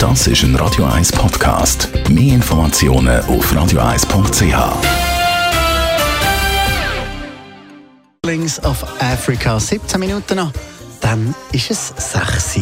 Das ist ein Radio 1 Podcast. Mehr Informationen auf radio1.ch. Links of Africa, 17 Minuten noch. Dann ist es 6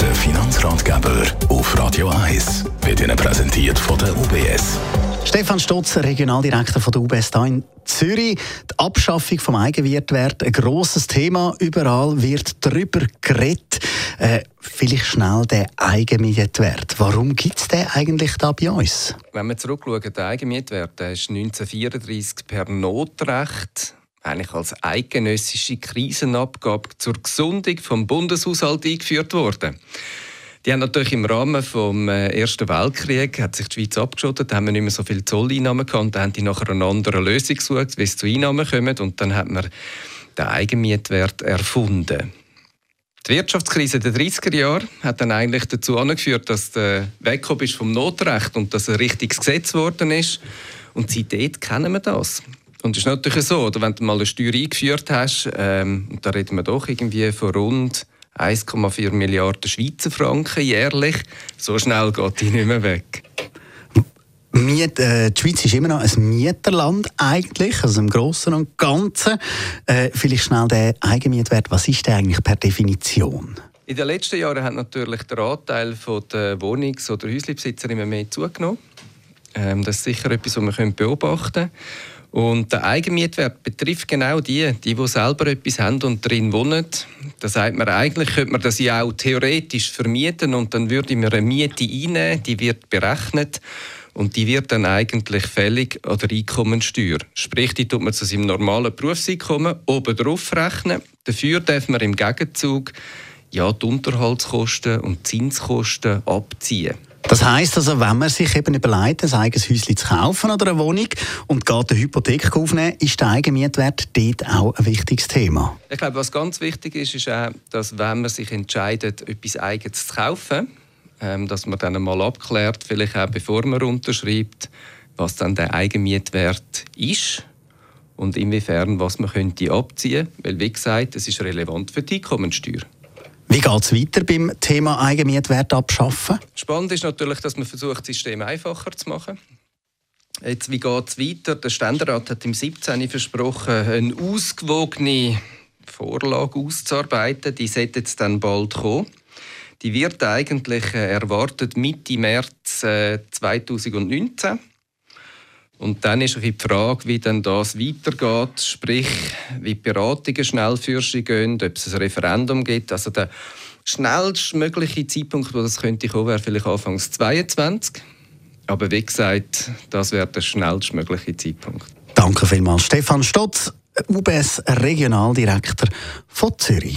Der Finanzratgeber auf Radio 1 wird Ihnen präsentiert von der UBS. Stefan Stotz, Regionaldirektor von der UBS hier in Zürich. Die Abschaffung vom Eigenwertwert, ein grosses Thema. Überall wird darüber geredet. Äh, vielleicht schnell der Eigenmietwert. Warum gibt es den eigentlich da bei uns? Wenn wir zurückschauen, der Eigenmietwert der ist 1934 per Notrecht eigentlich als eidgenössische Krisenabgabe zur Gesundung vom Bundeshaushalt eingeführt worden. Die haben natürlich im Rahmen des äh, Ersten Weltkriegs hat sich die Schweiz abgeschottet, haben wir nicht mehr so viele Zolleinnahmen gehabt dann haben die nachher eine andere Lösung gesucht, wie es zu Einnahmen kommt und dann hat man den Eigenmietwert erfunden. Die Wirtschaftskrise der 30er Jahre hat dann eigentlich dazu angeführt, dass der weggekommen ist vom Notrecht und dass ein richtiges Gesetz geworden ist. Und seitdem kennen wir das. Und es ist natürlich so, oder wenn du mal eine Steuer eingeführt hast, ähm, und da reden wir doch irgendwie von rund 1,4 Milliarden Schweizer Franken jährlich. So schnell geht die nicht mehr weg. Miet, äh, die Schweiz ist immer noch ein Mieterland eigentlich, also im Großen und Ganzen. Äh, vielleicht schnell der Eigenmietwert, was ist der eigentlich per Definition? In den letzten Jahren hat natürlich der Anteil der Wohnungs- oder Häuslebesitzer immer mehr zugenommen. Ähm, das ist sicher etwas, was wir beobachten können. Und der Eigenmietwert betrifft genau die, die, die selber etwas haben und drin wohnen. Da sagt man, eigentlich könnte man das ja auch theoretisch vermieten und dann würde man eine Miete einnehmen, die wird berechnet und die wird dann eigentlich fällig an der Einkommensteuer. Sprich, die tut man zu seinem normalen Berufseinkommen oben drauf rechnen. Dafür darf man im Gegenzug ja, die Unterhaltskosten und Zinskosten abziehen. Das heisst also, wenn man sich eben überlegt, ein eigenes Häuschen zu kaufen oder eine Wohnung und geht eine Hypothek aufnehmen, ist der Eigenmietwert dort auch ein wichtiges Thema. Ich glaube, was ganz wichtig ist, ist auch, dass wenn man sich entscheidet, etwas Eigenes zu kaufen, dass man dann einmal abklärt, vielleicht auch bevor man unterschreibt, was dann der Eigenmietwert ist und inwiefern was man könnte abziehen, weil wie gesagt, es ist relevant für die Einkommensteuer. Wie geht es weiter beim Thema Eigenmietwert abschaffen? Spannend ist natürlich, dass man versucht, das System einfacher zu machen. Jetzt, wie geht es weiter? Der Ständerat hat im 17. versprochen, eine ausgewogene Vorlage auszuarbeiten. Die sollte jetzt dann bald kommen. Die wird eigentlich äh, erwartet Mitte März äh, 2019. Und dann ist die Frage, wie dann das weitergeht, sprich, wie die Beratungen schnell für sie gehen, ob es ein Referendum gibt. Also der schnellstmögliche Zeitpunkt, wo das könnte kommen, wäre vielleicht Anfangs 22. Aber wie gesagt, das wäre der schnellstmögliche Zeitpunkt. Danke vielmals, Stefan Stotz, UBS Regionaldirektor von Zürich.